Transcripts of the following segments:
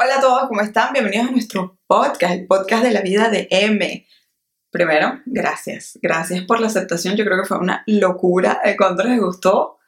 Hola a todos, ¿cómo están? Bienvenidos a nuestro podcast, el podcast de la vida de M. Primero, gracias. Gracias por la aceptación. Yo creo que fue una locura. ¿Cuánto les gustó?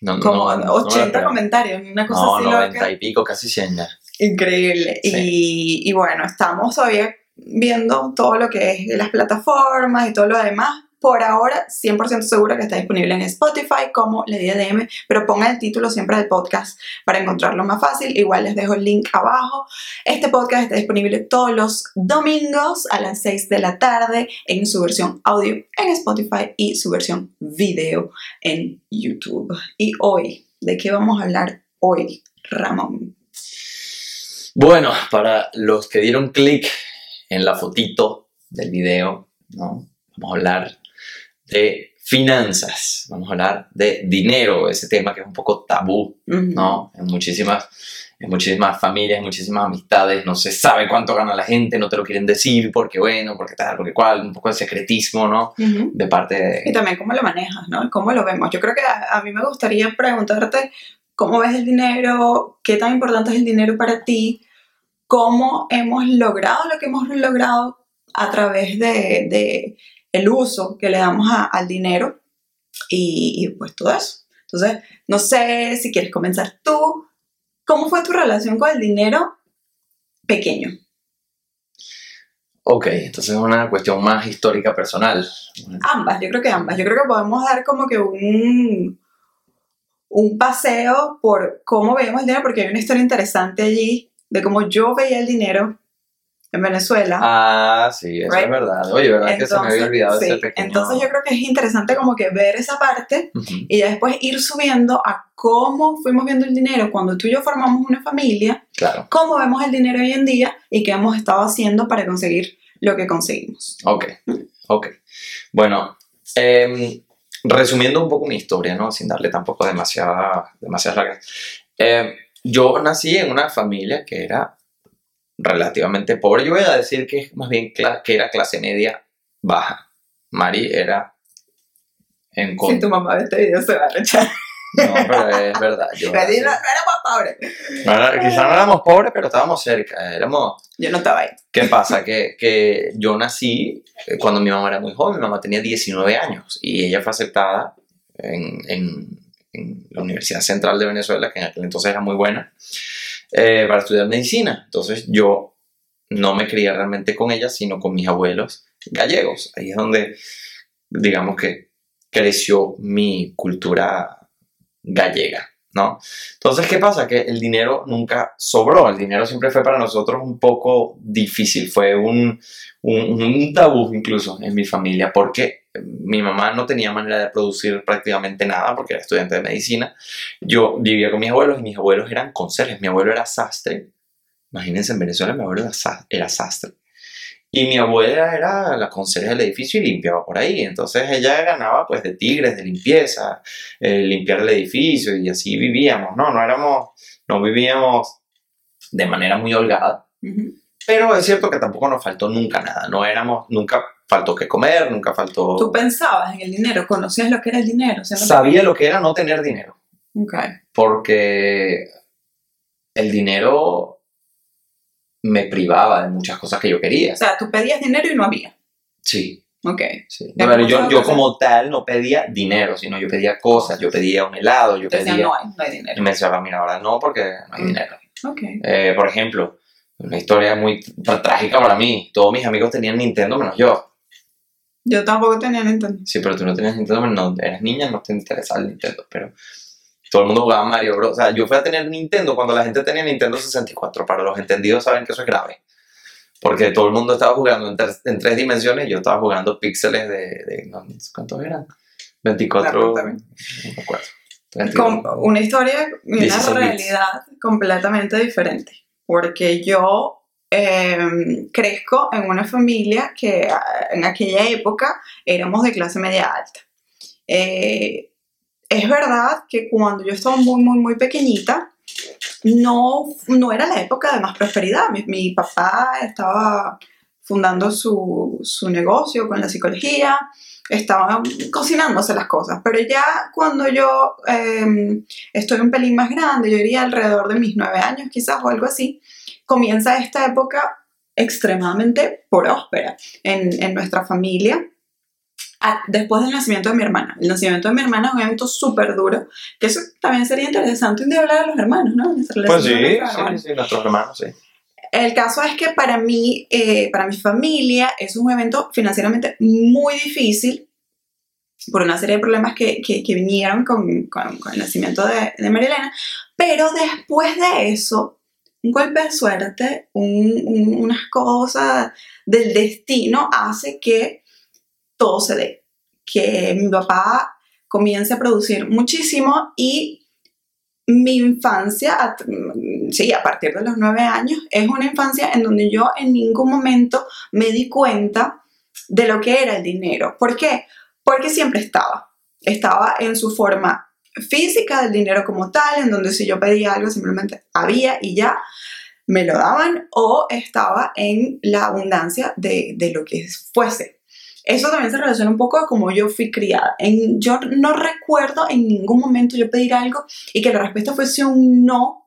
No, Como no, no, 80 no, comentarios, una cosa así 90 loca. y pico, casi 100 ya. Increíble. Sí. Y, y bueno, estamos todavía viendo todo lo que es las plataformas y todo lo demás. Por ahora, 100% segura que está disponible en Spotify como La Vida de M, pero pongan el título siempre del podcast para encontrarlo más fácil. Igual les dejo el link abajo. Este podcast está disponible todos los domingos a las 6 de la tarde en su versión audio en Spotify y su versión video en YouTube. Y hoy, ¿de qué vamos a hablar hoy, Ramón? Bueno, para los que dieron clic en la fotito del video. Vamos a hablar de finanzas, vamos a hablar de dinero, ese tema que es un poco tabú. ¿no? En muchísimas, en muchísimas familias, en muchísimas amistades, no se sabe cuánto gana la gente, no te lo quieren decir, porque bueno, porque tal, porque cual, un poco de secretismo, ¿no? Ujú. De parte Y de... también cómo lo manejas, ¿no? ¿Cómo lo vemos? Yo creo que a, a mí me gustaría preguntarte cómo ves el dinero, qué tan importante es el dinero para ti, cómo hemos logrado lo que hemos logrado a través de, de el uso que le damos a- al dinero y, y pues todo eso. Entonces, no sé si quieres comenzar tú. ¿Cómo fue tu relación con el dinero pequeño? Ok, entonces es una cuestión más histórica personal. Ambas, yo creo que ambas. Yo creo que podemos dar como que un, un paseo por cómo veíamos el dinero, porque hay una historia interesante allí de cómo yo veía el dinero en Venezuela. Ah, sí, eso Right. es verdad. Oye, ¿verdad que se me había olvidado sí, ese pequeño... entonces yo creo que es interesante como que ver esa parte Ujú. y ya después ir subiendo a cómo fuimos viendo el dinero cuando tú y yo formamos una familia, Claro, cómo vemos el dinero hoy en día y qué hemos estado haciendo para conseguir lo que conseguimos. ok, ok. Bueno, em, resumiendo un poco mi historia, ¿no? Sin darle tampoco demasiada, demasiadas largas. Em, yo nací en una familia que era relativamente pobre. Yo voy a decir que más bien que era clase media baja. Mari era en Si tu mamá ve este video se va a rechazar. No, pero es verdad. Yo, No nací- éramos pobres. Bueno, quizás no éramos pobres, pero estábamos cerca. Éramos Yo no estaba ahí. ¿Qué pasa? Que, que yo nací eh, cuando mi mamá era muy joven, mi mamá tenía 19 años y ella fue aceptada en, en- en la Universidad Central de Venezuela, que en aquel entonces era muy buena, eh, para estudiar medicina. Entonces yo no me crié realmente con ella, sino con mis abuelos gallegos. Ahí es donde, digamos que creció mi cultura gallega, ¿no? Entonces, ¿qué pasa? Que el dinero nunca sobró, el dinero siempre fue para nosotros un poco difícil, fue un, un, un tabú incluso en mi familia, porque mi mamá no tenía manera de producir prácticamente nada, porque era estudiante de medicina. Yo vivía con mis abuelos y mis abuelos eran conserjes, mi abuelo era sastre, imagínense en Venezuela mi abuelo era, sa- era sastre. Y mi abuela era la conserje del edificio y limpiaba por ahí. Entonces ella ganaba pues de tigres, de limpieza, eh, limpiar el edificio y así vivíamos, ¿no? No éramos, no vivíamos de manera muy holgada, pero es cierto que tampoco nos faltó nunca nada, no éramos, nunca faltó que comer, nunca faltó... Tú pensabas en el dinero, conocías lo que era el dinero. siendo Sabía lo que era no tener dinero, pequeño? Ok. porque el dinero me privaba de muchas cosas que yo quería. O sea, tú pedías dinero y no había. Sí, Ok. sí. Ya Pero yo, yo como tal no pedía dinero, sino yo pedía cosas, yo pedía un helado, yo decían, pedía... no hay, no hay Y dinero. me decía, mira, ahora no, porque no hay Mm. dinero. Ok. Eh, por ejemplo, una historia muy trágica para mí. Todos mis amigos tenían Nintendo menos yo. Yo tampoco tenía Nintendo. Sí, pero tú no tenías Nintendo, no, eras niña, no te interesaba el Nintendo. Pero todo el mundo jugaba Mario Bros. O sea, yo fui a tener Nintendo cuando la gente tenía Nintendo 64. Para los entendidos saben que eso es grave. Porque todo el mundo estaba jugando en, tres- en tres dimensiones y yo estaba jugando píxeles de, de- ¿Cuántos eran? 24. Claro, No también. me acuerdo. 22. Con una historia y una 16 bits. realidad completamente diferente. Porque yo eh, crezco en una familia que ah, en aquella época éramos de clase media alta. Eh, es verdad que cuando yo estaba muy, muy, muy pequeñita, no, no era la época de más prosperidad. Mi, mi papá estaba fundando su, su negocio con la psicología, estaba cocinándose las cosas, pero ya cuando yo eh, estoy un pelín más grande, yo diría alrededor de mis nueve años quizás o algo así, comienza esta época extremadamente próspera en, en nuestra familia. Ah, Después del nacimiento de mi hermana. El nacimiento de mi hermana es un evento súper duro, que eso también sería interesante un día hablar de los hermanos, ¿no? Pues sí, sí, sí, nuestros hermanos, sí. El caso es que para mí, eh, para mi familia, es un evento financieramente muy difícil por una serie de problemas que, que, que vinieron con, con- con el nacimiento de, de María Elena. Pero después de eso, un golpe de suerte, un- un- unas cosas del destino hace que todo se dé. Que mi papá comience a producir muchísimo y mi infancia, sí, a partir de los nueve años, es una infancia en donde yo en ningún momento me di cuenta de lo que era el dinero. ¿Por qué? Porque siempre estaba. Estaba en su forma física del dinero como tal, en donde si yo pedía algo simplemente había y ya me lo daban, o estaba en la abundancia de, de lo que fuese. Eso también se relaciona un poco a cómo yo fui criada. En, yo no recuerdo en ningún momento yo pedir algo y que la respuesta fuese un no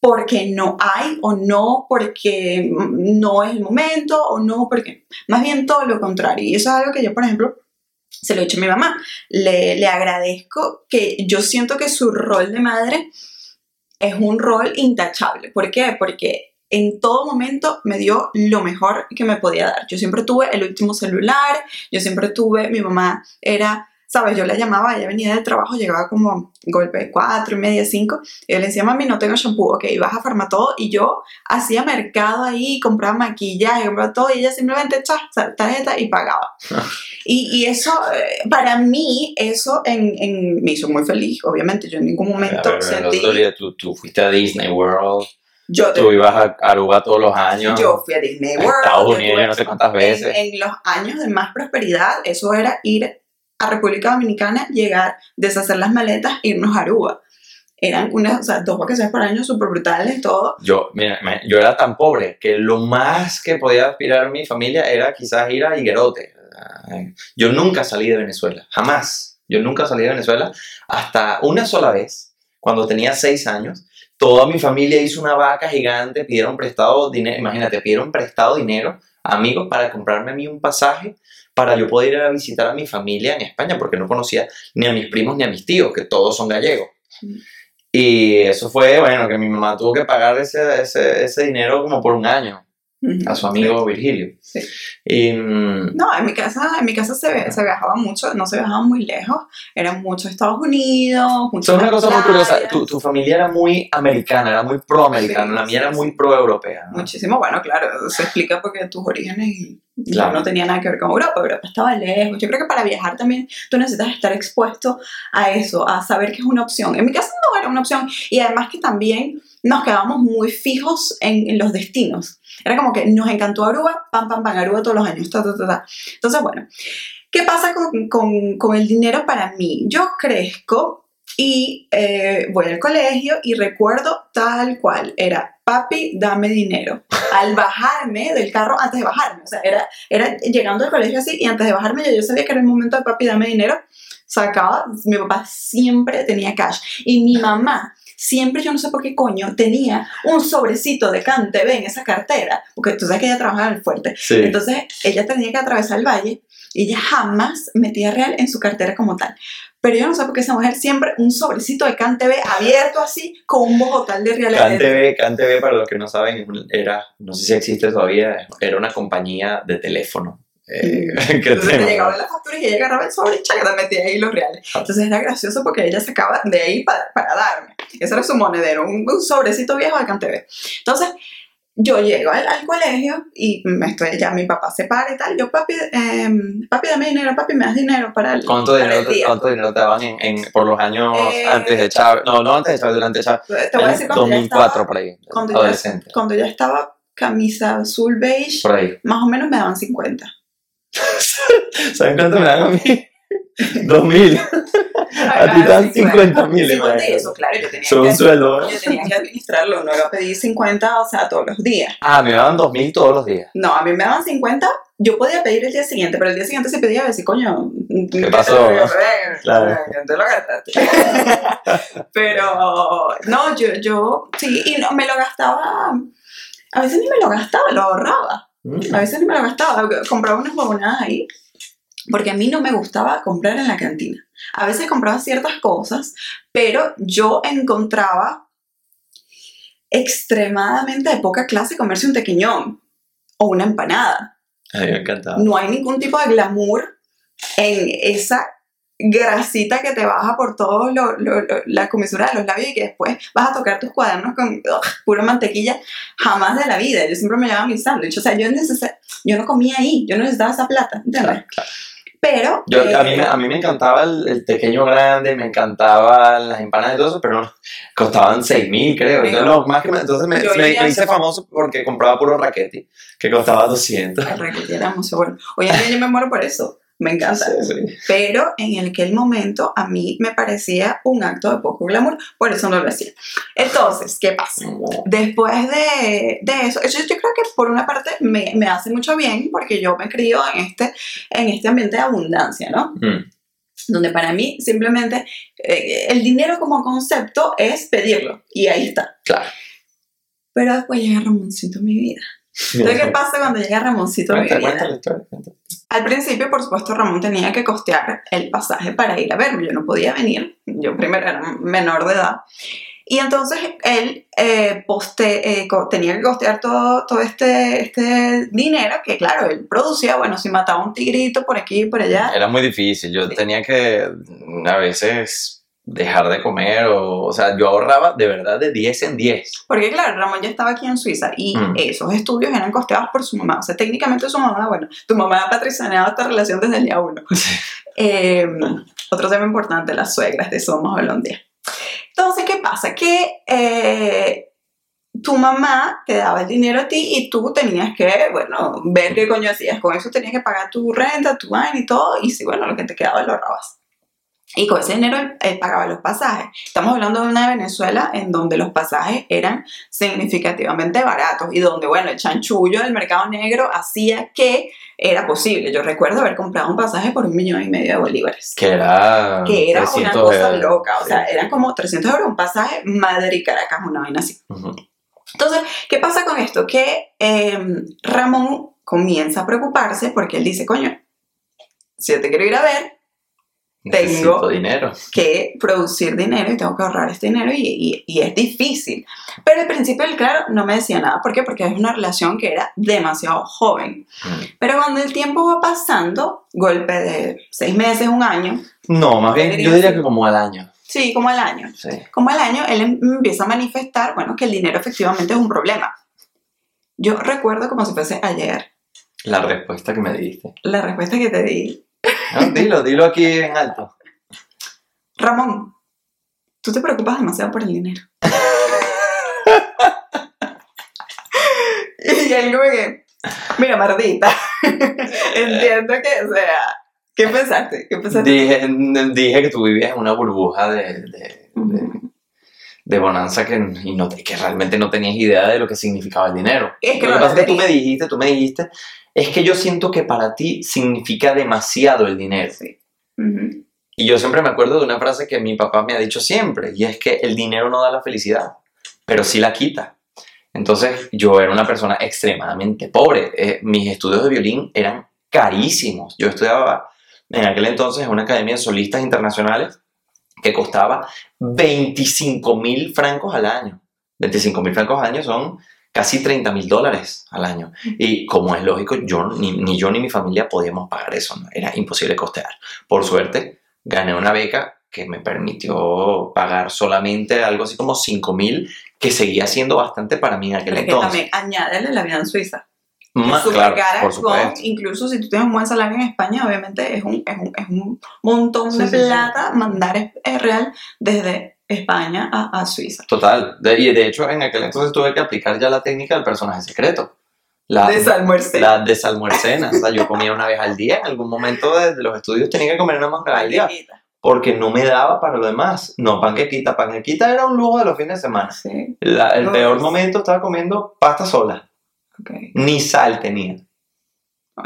porque no hay o no porque no es el momento o no porque más bien todo lo contrario y eso es algo que yo por ejemplo se lo he dicho a mi mamá le, le agradezco que yo siento que su rol de madre es un rol intachable ¿por qué? porque en todo momento me dio lo mejor que me podía dar. Yo siempre tuve el último celular, yo siempre tuve, mi mamá era, sabes, yo la llamaba, ella venía del trabajo, llegaba como golpe cuatro y media, cinco, y yo le decía, mami, no tengo shampoo, ok, vas a farmar todo, y yo hacía mercado ahí, compraba maquillaje, compraba todo, y ella simplemente echaba tarjeta y pagaba. Y, y eso, eh, para mí, eso en, en- me hizo muy feliz, obviamente, yo en ningún momento A ver, sentí, día tú, tú fuiste a Disney World, yo, tú ibas a Aruba todos los años, yo fui a Disney a World, Estados yo Unidos, yo no sé cuántas en, veces. en los años de más prosperidad, eso era ir a República Dominicana, llegar, deshacer las maletas, irnos a Aruba. Eran unas, o sea, dos vacaciones por año súper brutales, todo. Yo, mira, yo era tan pobre que lo más que podía aspirar mi familia era quizás ir a Higuerote. Yo nunca salí de Venezuela, jamás. Yo nunca salí de Venezuela hasta una sola vez, cuando tenía seis años. Toda mi familia hizo una vaca gigante, pidieron prestado dinero, imagínate, pidieron prestado dinero amigos para comprarme a mí un pasaje para yo poder ir a visitar a mi familia en España, porque no conocía ni a mis primos ni a mis tíos, que todos son gallegos. Y eso fue, bueno, que mi mamá tuvo que pagar ese, ese, ese dinero como por un año a su amigo Virgilio. Sí. Y, mm, No, en mi casa, en mi casa se, se viajaba mucho, no se viajaba muy lejos, eran muchos Estados Unidos, mucho es una cosa muy curiosa. Tu, tu familia era muy americana, era muy pro-americana, Sí, la mía era sí, muy sí. pro-europea. ¿no? Muchísimo, bueno, claro, se explica porque tus orígenes y- Claro. no tenía nada que ver con Europa, Europa estaba lejos. Yo creo que para viajar también tú necesitas estar expuesto a eso, a saber que es una opción. En mi caso no era una opción y además que también nos quedábamos muy fijos en, los destinos. Era como que nos encantó Aruba, pam, pam, pam, Aruba todos los años, ta, ta, ta, ta. Entonces, bueno, ¿qué pasa con, con, con el dinero para mí? Yo crezco y eh, voy al colegio y recuerdo tal cual, era papi, dame dinero. Al bajarme del carro, antes de bajarme, o sea, era, era llegando al colegio así y antes de bajarme yo, yo sabía que era el momento de papi, dame dinero, sacaba, mi papá siempre tenía cash y mi mamá siempre, yo no sé por qué coño, tenía un sobrecito de CanTV en esa cartera, porque tú sabes que ella trabajaba en el fuerte, Sí. entonces ella tenía que atravesar el valle y ella jamás metía real en su cartera como tal. Pero yo no sé por qué esa mujer siempre un sobrecito de CanTV abierto así con un bojotal de real. CanTV, CanTV, para los que no saben, era, no sé si existe todavía, era una compañía de teléfono. Eh, que Entonces le tenía- llegaba la factura y ella agarraba el sobre y chaca, metía ahí los reales. Entonces era gracioso porque ella sacaba de ahí para, para darme. Ese era su monedero, un, un sobrecito viejo de CanTV. Entonces yo llego al, al colegio y me estoy, ya mi papá se para y tal. Yo, papi, eh, papi, dame dinero, papi, me das dinero para el, ¿Cuánto para dinero, el te, día. ¿Cuánto dinero te daban en, en- por los años Eh, antes de Chávez? No, no antes de Chávez, durante Chávez. Te voy a decir cuando ya 2004 estaba, por ahí, cuando ya- adolescente. cuando ya estaba camisa azul beige, Por ahí. más o menos me daban 50. ¿Saben cuánto me dan a mí? 2000. A ti te dan 50 mil. 50 y eso, claro, yo tenía, que, sueldo. yo tenía que administrarlo, no iba a pedir 50, o sea, todos los días. Ah, me daban 2000 todos los días. No, a mí me daban 50, yo podía pedir el día siguiente, pero el día siguiente se pedía decir, coño, ¿qué pasó? Claro. Claro. Te lo gastaste. pero, no, yo, yo, sí, y no, me lo gastaba, A veces ni me lo gastaba, lo ahorraba. Mm. A veces ni me lo gastaba, compraba unas huevonadas ahí. Porque a mí no me gustaba comprar en la cantina. A veces compraba ciertas cosas, pero yo encontraba extremadamente de poca clase comerse un tequiñón o una empanada. Me encantaba. No hay ningún tipo de glamour en esa grasita que te baja por toda la comisura de los labios y que después vas a tocar tus cuadernos con ugh, pura mantequilla. Jamás de la vida. Yo siempre me llevaba mi sándwich. O sea, yo, neces- yo no comía ahí. Yo no necesitaba esa plata. ¿Entiendes? Claro, claro. Pero. Yo, a, eh, mí, me- a mí me encantaba el, el pequeño grande, me encantaban las empanadas y todo eso, pero no, costaban 6 mil, creo. Entonces, no, más que me- entonces me, me- me hice a- famoso porque compraba puro raquete, que costaba 200. el raquete era muy bueno. Hoy en día yo me muero por eso. Me encanta. Sí, sí. Pero en aquel momento a mí me parecía un acto de poco glamour, por eso no lo hacía. Entonces, ¿qué pasa? Después de, de eso, eso yo creo que por una parte me, me hace mucho bien porque yo me crío en este, en este ambiente de abundancia, ¿no? Mm. Donde para mí simplemente eh, el dinero como concepto es pedirlo y ahí está. Claro. Pero después llega Ramoncito a mi vida. Entonces, ¿qué pasa cuando llega Ramoncito. Al principio, por supuesto, Ramón tenía que costear el pasaje para ir a verme. Yo no podía venir. Yo primero era menor de edad. Y entonces él eh, poste- eh, tenía que costear todo, todo este, este dinero que, claro, él producía. Bueno, si mataba un tigrito por aquí y por allá. Era muy difícil, yo tenía que a veces dejar de comer, o, o sea, yo ahorraba de verdad de 10 en 10. Porque, claro, Ramón ya estaba aquí en Suiza y Mm. esos estudios eran costeados por su mamá. O sea, técnicamente su mamá, bueno, tu mamá ha patrocinado esta relación desde el día uno. Eh, otro tema importante, las suegras, de un día. Entonces, ¿qué pasa? Que eh, tu mamá te daba el dinero a ti y tú tenías que, bueno, ver qué coño hacías. Con eso tenías que pagar tu renta, tu vaina y todo. Y si, bueno, lo que te quedaba lo ahorrabas. Y con ese dinero él pagaba los pasajes. Estamos hablando de una Venezuela en donde los pasajes eran significativamente baratos y donde, bueno, el chanchullo del mercado negro hacía que era posible. Yo recuerdo haber comprado un pasaje por un millón y medio de bolívares. Que era. Que era una 300 cosa euros. loca, o sea, Sí. eran como 300 euros un pasaje Madrid-Caracas, una vaina así. Entonces, ¿qué pasa con esto? Que eh, Ramón comienza a preocuparse porque él dice, coño, si yo te quiero ir a ver, Necesito Tengo- dinero. que producir dinero y tengo que ahorrar este dinero y, y- y es difícil. Pero al principio él, claro, no me decía nada. ¿Por qué? Porque es una relación que era demasiado joven. Mm. Pero cuando el tiempo va pasando, golpe de seis meses, un año, No, más bien, Diría yo diría así. que como al año. sí, como al año, Sí. como al año, él em- empieza a manifestar, bueno, que el dinero efectivamente es un problema. Yo recuerdo como si fuese ayer La respuesta que me diste. la respuesta que te di. No, dilo, dilo aquí en alto. Ramón, tú te preocupas demasiado por el dinero. y él como que, mira, mardita, entiendo que, o sea, ¿qué pensaste? ¿Qué pensaste? Dije, dije que tú vivías en una burbuja de, de, de, de bonanza que, y no, que realmente no tenías idea de lo que significaba el dinero. Es que lo no que pasa es que tú me dijiste, tú me dijiste, es que yo siento que para ti significa demasiado el dinero. Sí. Y yo siempre me acuerdo de una frase que mi papá me ha dicho siempre, y es que el dinero no da la felicidad, pero sí la quita. Entonces yo era una persona extremadamente pobre. Eh, mis estudios de violín eran carísimos. Yo estudiaba en aquel entonces en una academia de solistas internacionales que costaba 25 mil francos al año. 25 mil francos al año son casi 30 mil dólares al año. Y como es lógico, yo, ni, ni yo ni mi familia podíamos pagar eso. ¿no? Era imposible costear. Por suerte, gané una beca que me permitió pagar solamente algo así como 5 mil, que seguía siendo bastante para mí en aquel Pero es que entonces. también añádele la vida en Suiza. Más, claro, por con- supuesto. incluso si tú tienes un buen salario en España, obviamente es un, es un, es un montón Sí, de sí, sí. plata mandar es, es real desde España a, a Suiza. Total. De- y de hecho, en aquel entonces tuve que aplicar ya la técnica del personaje secreto. La, Desalmuerce. la desalmuercena. O sea, yo comía una vez al día. En algún momento de, de los estudios tenía que comer una más al día. Porque no me daba para lo demás. No, panquequita. Panquequita era un lujo de los fines de semana. Sí, La- el No, peor momento estaba comiendo pasta sola. ok. Ni sal tenía.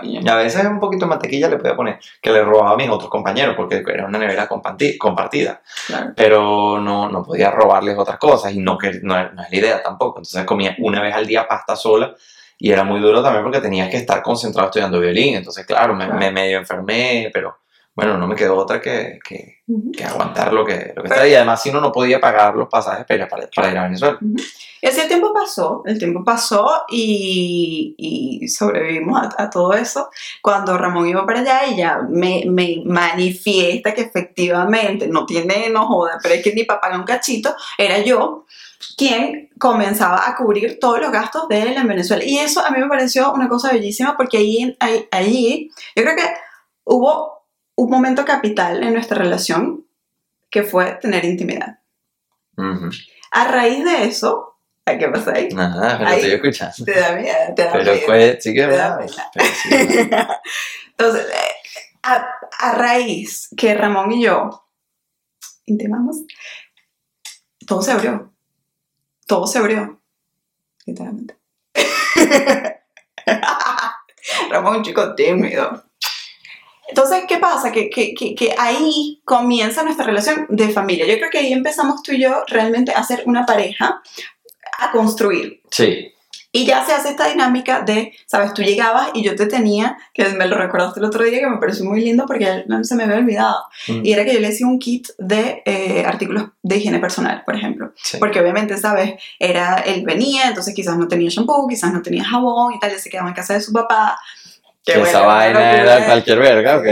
Y a veces un poquito de mantequilla le podía poner, que le robaba a mis otros compañeros, porque era una nevera comparti- compartida. Claro. Pero no, no podía robarles otras cosas y no, que, no, es- no es la idea tampoco. Entonces comía una vez al día pasta sola y era muy duro también porque tenía que estar concentrado estudiando violín. Entonces, claro, me, Claro. me medio enfermé, pero bueno, no me quedó otra que, que, aguantar lo que, lo que estaba. Y además, si uno no podía pagar los pasajes para, para, para ir a Venezuela. Y así el tiempo pasó, el tiempo pasó y, y sobrevivimos a, a todo eso. Cuando Ramón iba para allá, ella me, me manifiesta que efectivamente no tiene, no joda, pero es que ni para pagar un cachito, era yo quien comenzaba a cubrir todos los gastos de él en Venezuela. Y eso a mí me pareció una cosa bellísima porque ahí, ahí, ahí yo creo que hubo un momento capital en nuestra relación que fue tener intimidad. A raíz de eso, ¿a qué pasa ahí? Nada, pero Ahí- estoy escuchando. Te da miedo, te da Pero miedo. fue, sí que Te da verdad. Entonces, eh, a, a raíz que Ramón y yo intimamos, todo se abrió. Todo se abrió. Literalmente. Ramón, un chico tímido. Entonces, ¿qué pasa? Que, que, que, que ahí comienza nuestra relación de familia. Yo creo que ahí empezamos tú y yo realmente a ser una pareja, a construir. Sí, Y ya se hace esta dinámica de, sabes, tú llegabas y yo te tenía, que me lo recordaste el otro día, que me pareció muy lindo porque no se me había olvidado. Mm. Y era que yo le hacía un kit de eh, artículos de higiene personal, por ejemplo. sí. Porque obviamente, sabes, era, él venía, entonces quizás no tenía shampoo, quizás no tenía jabón y tal, él se quedaba en casa de su papá. Que bueno, esa vaina era cualquier verga, ok.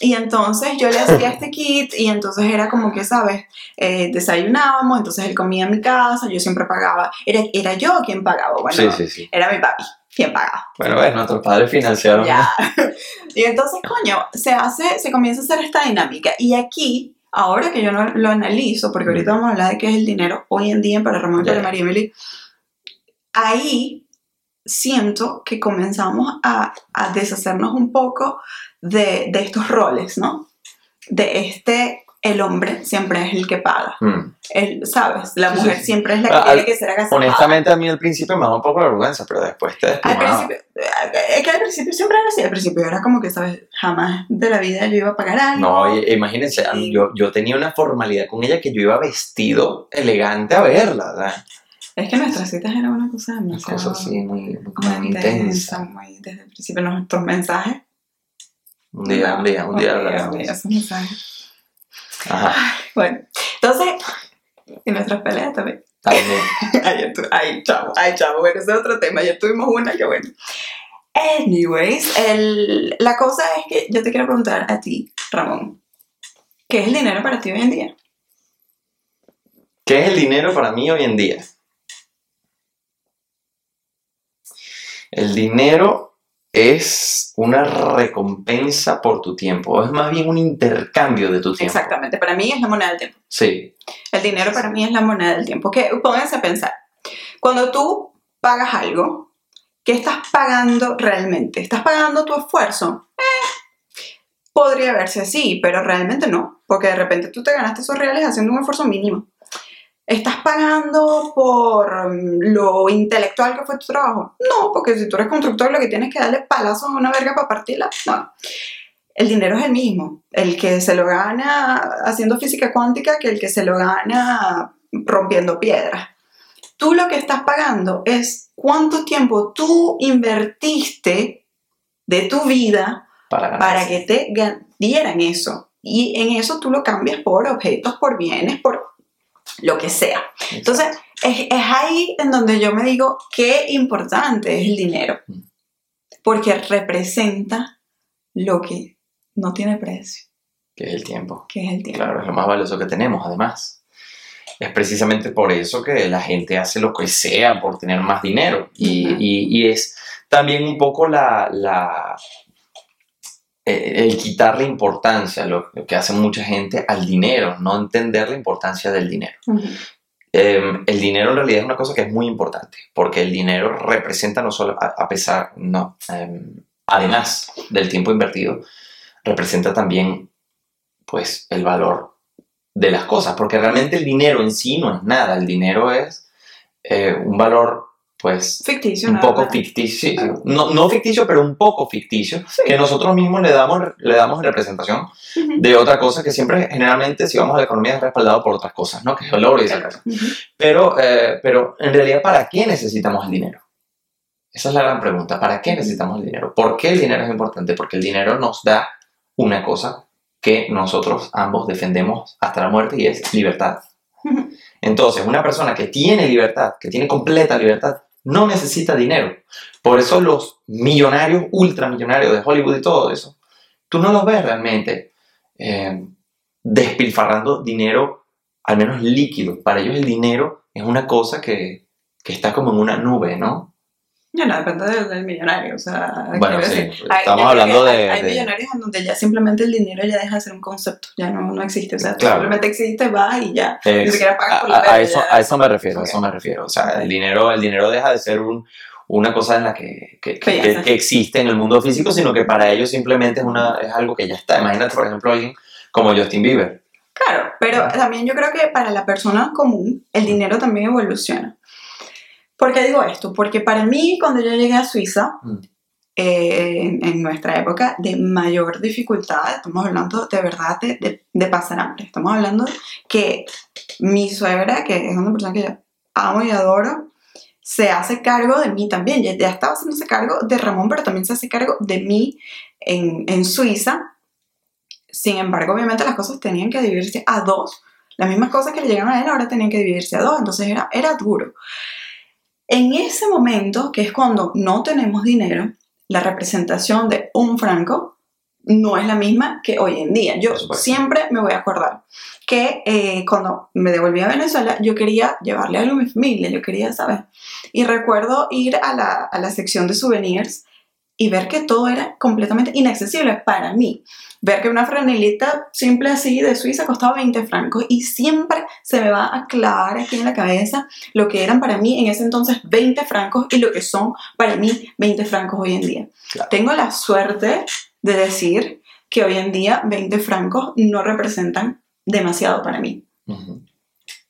Y entonces yo le hacía este kit y entonces era como que, ¿sabes? Eh, desayunábamos, entonces él comía en mi casa, yo siempre pagaba. Era, era yo quien pagaba, bueno, Sí, sí, sí. era mi papi quien pagaba. Bueno, ves, nuestros padres financiaron. Ya. Y entonces, coño, se hace, se comienza a hacer esta dinámica. Y aquí, ahora que yo no lo analizo, porque ahorita vamos a hablar de qué es el dinero hoy en día para Ramón y para. María Emily, ahí siento que comenzamos a, a deshacernos un poco de, de estos roles, ¿no? De este, el hombre siempre es el que paga. Mm. El, ¿Sabes? La Sí, mujer sí. siempre es la que Ah, tiene al- que ser agasapada. Honestamente, a mí al principio me daba un poco de vergüenza, pero después te Al principio, es que al principio siempre era así, al principio era como que, ¿sabes? Jamás de la vida yo iba a pagar algo. No, imagínense, mí- yo, yo tenía una formalidad con ella que yo iba vestido elegante a verla, ¿verdad? Es que nuestras citas eran una cosa Una demasiado cosa así muy, muy, muy muy intensa, muy desde el principio nuestros mensajes. Un día, un día, un día hablaremos. un día, esos mensajes. Ajá, Bueno, entonces, y nuestras peleas también. también. Ayer tu- ay, chavo, ay, chavo, bueno, ese es otro tema. Ayer tuvimos una que bueno. Anyways, el, la cosa es que yo te quiero preguntar a ti, Ramón, ¿qué es el dinero para ti hoy en día? ¿Qué es el dinero para mí hoy en día? El dinero es una recompensa por tu tiempo, o es más bien un intercambio de tu tiempo. Exactamente, para mí es la moneda del tiempo. Sí, El dinero para mí es la moneda del tiempo. Que pónganse a pensar, cuando tú pagas algo, ¿qué estás pagando realmente? ¿Estás pagando tu esfuerzo? Eh, podría verse así, pero realmente no, porque de repente tú te ganaste esos reales haciendo un esfuerzo mínimo. ¿Estás pagando por mm, lo intelectual que fue tu trabajo? No, porque si tú eres constructor lo que tienes que darle palazos a una verga para partirla. No. El dinero es el mismo. El que se lo gana haciendo física cuántica que el que se lo gana rompiendo piedras. Tú lo que estás pagando es cuánto tiempo tú invertiste de tu vida para para que te dieran eso. Y en eso tú lo cambias por objetos, por bienes, por lo que sea. Entonces, es, es ahí en donde yo me digo qué importante es el dinero. Mm. Porque representa lo que no tiene precio, que es el tiempo. que es el tiempo. Claro, es lo más valioso que tenemos, además. Es precisamente por eso que la gente hace lo que sea por tener más dinero. Y, y- y es también un poco la, la- el quitarle importancia, lo, lo que hace mucha gente, al dinero, no entender la importancia del dinero. Eh, el dinero en realidad es una cosa que es muy importante, porque el dinero representa no solo, a, a pesar, no, eh, además del tiempo invertido, representa también, pues, el valor de las cosas, porque realmente el dinero en sí no es nada, el dinero es eh, un valor pues Ficticio, un poco más. ficticio, sí. no, no ficticio, pero un poco ficticio, Sí. que nosotros mismos le damos, le damos representación Ujú. de otra cosa que siempre, generalmente, si vamos a la economía es respaldado por otras cosas, ¿no? Que es el oro y esas cosas. Ujú. Pero, eh, pero en realidad, ¿para qué necesitamos el dinero? Esa es la gran pregunta. ¿Para qué necesitamos el dinero? ¿Por qué el dinero es importante? Porque el dinero nos da una cosa que nosotros ambos defendemos hasta la muerte y es libertad. Entonces, una persona que tiene libertad, que tiene completa libertad, no necesita dinero. Por eso los millonarios, ultramillonarios de Hollywood y todo eso, tú no los ves realmente eh, despilfarrando dinero, al menos líquido. Para ellos el dinero es una cosa que, que está como en una nube, ¿no? Ya no, depende del, del millonario. O sea, Bueno, sí, decir, hay- estamos hablando que de- Hay, hay de- millonarios en donde ya simplemente el dinero ya deja de ser un concepto, ya no, no existe. O sea, Claro. simplemente existe, va y ya. Ni siquiera pagas por a, la a eso, ya. a eso me refiero, a Ok. eso me refiero. O sea, el dinero, el dinero deja de ser un- una cosa en la que, que, que- Piensas. que existe en el mundo físico, sino que para ellos simplemente es, una, es algo que ya está. Imagínate, por ejemplo, alguien como Justin Bieber. Claro, pero también yo creo que para la persona común el dinero también evoluciona. ¿Por qué digo esto? Porque para mí cuando yo llegué a Suiza, Mm. eh, en, en nuestra época de mayor dificultad, estamos hablando de verdad de, de- de pasar hambre, estamos hablando que mi suegra, que es una persona que yo amo y adoro, se hace cargo de mí también, ya, ya estaba haciéndose cargo de Ramón, pero también se hace cargo de mí en, en Suiza. Sin embargo, obviamente las cosas tenían que dividirse a dos. Las mismas cosas que le llegaban a él ahora tenían que dividirse a dos, entonces era, era duro. En ese momento, que es cuando no tenemos dinero, la representación de un franco no es la misma que hoy en día. Yo siempre me voy a acordar que eh, cuando me devolví a Venezuela, yo quería llevarle algo a mi familia, yo quería saber. Y recuerdo ir a la, a la sección de souvenirs y ver que todo era completamente inaccesible para mí. Ver que una franelita simple así de Suiza costaba 20 francos y siempre se me va a clavar aquí en la cabeza lo que eran para mí en ese entonces 20 francos y lo que son para mí 20 francos hoy en día. Claro. Tengo la suerte de decir que hoy en día 20 francos no representan demasiado para mí. Ujú.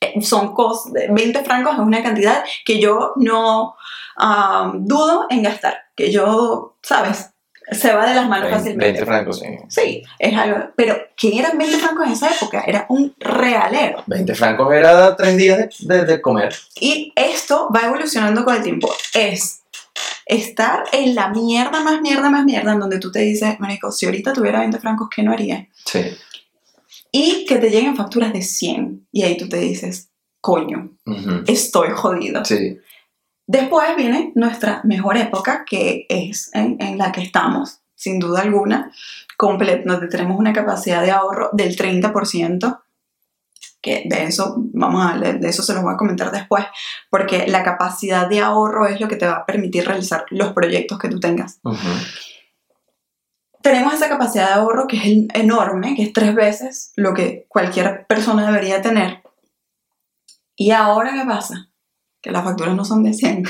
Eh, Son cosas, 20 francos es una cantidad que yo no ah, dudo en gastar, que yo, ¿sabes? Se va de las manos 20, fácilmente. 20 francos, sí. Sí, es algo. Pero, ¿qué eran 20 francos en esa época? Era un realero. 20 francos era tres días de, de- de comer. Y esto va evolucionando con el tiempo. Es estar en la mierda más mierda más mierda, en donde tú te dices, marico, si ahorita tuviera 20 francos, ¿qué no haría? Sí. Y que te lleguen facturas de 100. Y ahí tú te dices, coño, estoy jodido. Sí. Después viene nuestra mejor época, que es en, en la que estamos, sin duda alguna, comple- donde tenemos una capacidad de ahorro del 30%, que de eso, vamos a, de eso se los voy a comentar después, porque la capacidad de ahorro es lo que te va a permitir realizar los proyectos que tú tengas. Tenemos esa capacidad de ahorro que es en- enorme, que es tres veces lo que cualquier persona debería tener. ¿Y ahora qué pasa? Que las facturas no son de 100.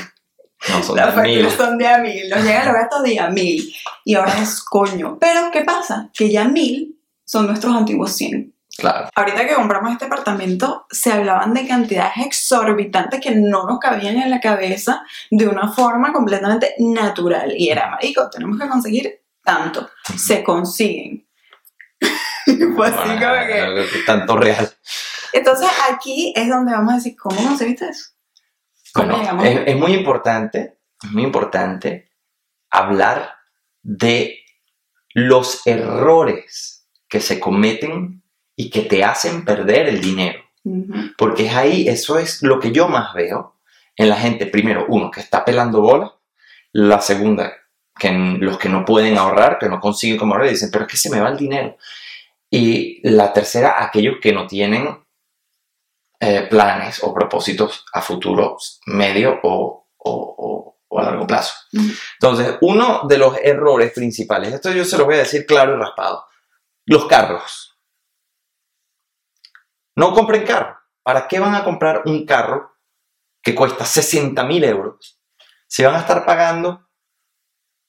No, son Las de mil. facturas son de a mil, nos llegan los gastos de a mil. Y ahora es coño. Pero, ¿qué pasa? Que ya mil son nuestros antiguos 100. Claro. Ahorita que compramos este apartamento, se hablaban de cantidades exorbitantes que no nos cabían en la cabeza de una forma completamente natural. Y era, marico, tenemos que conseguir tanto. Se consiguen. Fue así como que... Tanto real. Entonces, aquí es donde vamos a decir, ¿cómo conseguiste eso? ¿Cómo Bueno, es, es muy importante, es muy importante hablar de los errores que se cometen y que te hacen perder el dinero. Porque es ahí, eso es lo que yo más veo en la gente. Primero, uno, que está pelando bola. La segunda, que en- los que no pueden ahorrar, que no consiguen como ahorrar, dicen, pero es que se me va el dinero. Y la tercera, aquellos que no tienen eh, planes o propósitos a futuro medio o, o- o- o a largo plazo. Entonces, uno de los errores principales, esto yo se lo voy a decir claro y raspado, los carros. No compren carro. ¿Para qué van a comprar un carro que cuesta 60 mil euros? Si van a estar pagando,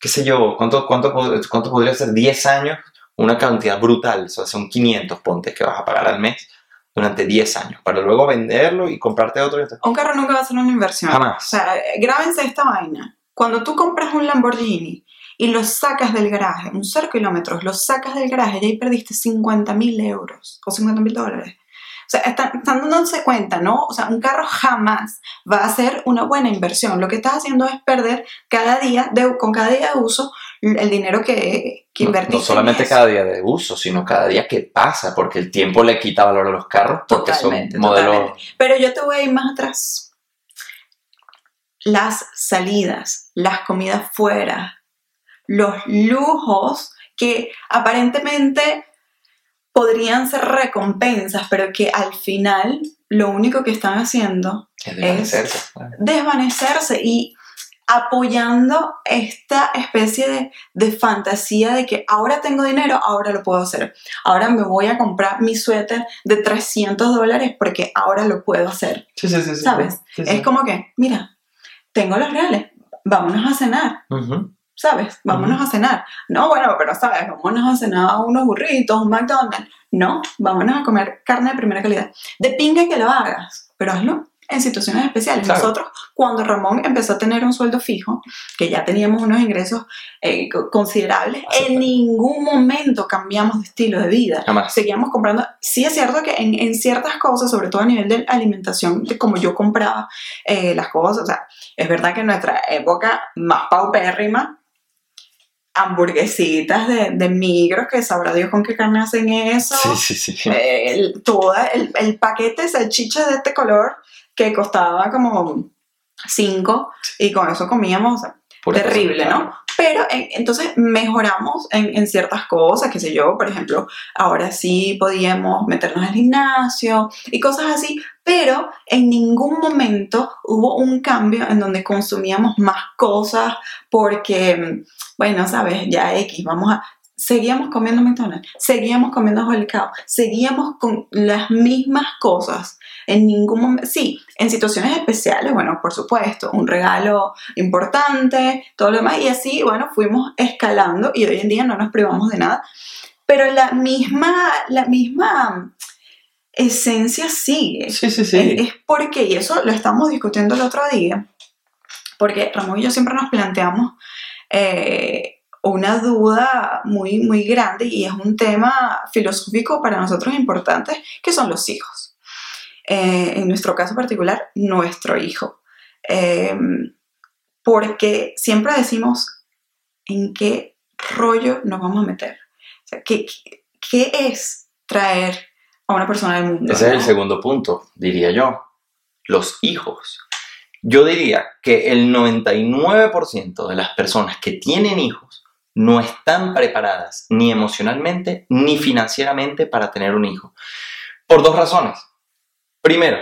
qué sé yo, ¿cuánto, cuánto, cuánto podría ser? 10 años, una cantidad brutal, o sea, son 500 pontes que vas a pagar al mes. Durante 10 años para luego venderlo y comprarte otro. Un carro nunca va a ser una inversión. Jamás. O sea, grábense esta vaina. Cuando tú compras un Lamborghini y lo sacas del garaje, un 0 kilómetros, lo sacas del garaje y ahí perdiste 50 mil euros o 50 mil dólares. O sea, están, están dándose cuenta, ¿no? O sea, un carro jamás va a ser una buena inversión. Lo que estás haciendo es perder cada día, de, con cada día de uso, el dinero que, que No, invertiste. no solamente cada día de uso, sino cada día que pasa, porque el tiempo le quita valor a los carros, porque Totalmente, son modelos... totalmente. Pero yo te voy a ir más atrás. Las salidas, las comidas fuera, los lujos que aparentemente podrían ser recompensas, pero que al final lo único que están haciendo Es desvanecerse, desvanecerse y apoyando esta especie de, de fantasía de que ahora tengo dinero, ahora lo puedo hacer. Ahora me voy a comprar mi suéter de 300 dólares porque ahora lo puedo hacer. Sí, sí, sí. ¿Sabes? Sí, sí. Es como que, mira, tengo los reales, vámonos a cenar. ¿Sabes? Vámonos a cenar. No, bueno, pero ¿sabes? Vámonos a cenar unos burritos, un McDonald's. No, vámonos a comer carne de primera calidad. De pinga que lo hagas, pero hazlo en situaciones especiales. Claro. Nosotros, cuando Ramón empezó a tener un sueldo fijo, que ya teníamos unos ingresos eh, co- considerables, Aceptable. en ningún momento cambiamos de estilo de vida. Jamás. Seguíamos comprando. Sí es cierto que en, en ciertas cosas, sobre todo a nivel de alimentación, de como yo compraba eh, las cosas, o sea, es verdad que en nuestra época más paupérrima, hamburguesitas de, de migros, que sabrá Dios con qué carne hacen eso. Sí, sí, sí. Eh, el, toda el, el paquete de salchichas de este color que costaba como 5 y con eso comíamos, o sea, terrible, ¿no? Pero entonces mejoramos en, en ciertas cosas, qué sé yo, por ejemplo, ahora sí podíamos meternos al gimnasio y cosas así, pero en ningún momento hubo un cambio en donde consumíamos más cosas porque, bueno, sabes, ya X, vamos a... Seguíamos comiendo McDonald's, seguíamos comiendo Holy Cow, seguíamos con las mismas cosas. En ningún momento, sí, en situaciones especiales, bueno, por supuesto, un regalo importante, todo lo demás, y así, bueno, fuimos escalando y hoy en día no nos privamos de nada, pero la misma, la misma esencia sigue. Sí, sí, Es, sí. es porque, y eso lo estamos discutiendo el otro día, porque Ramón y yo siempre nos planteamos eh, una duda muy, muy grande y es un tema filosófico para nosotros importante, que son los hijos. Eh, en nuestro caso particular, nuestro hijo. Eh, porque siempre decimos en qué rollo nos vamos a meter. O sea, ¿qué, qué, qué es traer a una persona al mundo? Ese es el ¿no? segundo punto, diría yo. Los hijos. Yo diría que el 99% de las personas que tienen hijos no están preparadas ni emocionalmente ni financieramente para tener un hijo. Por dos razones. Primero,